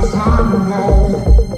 Cause I'm alone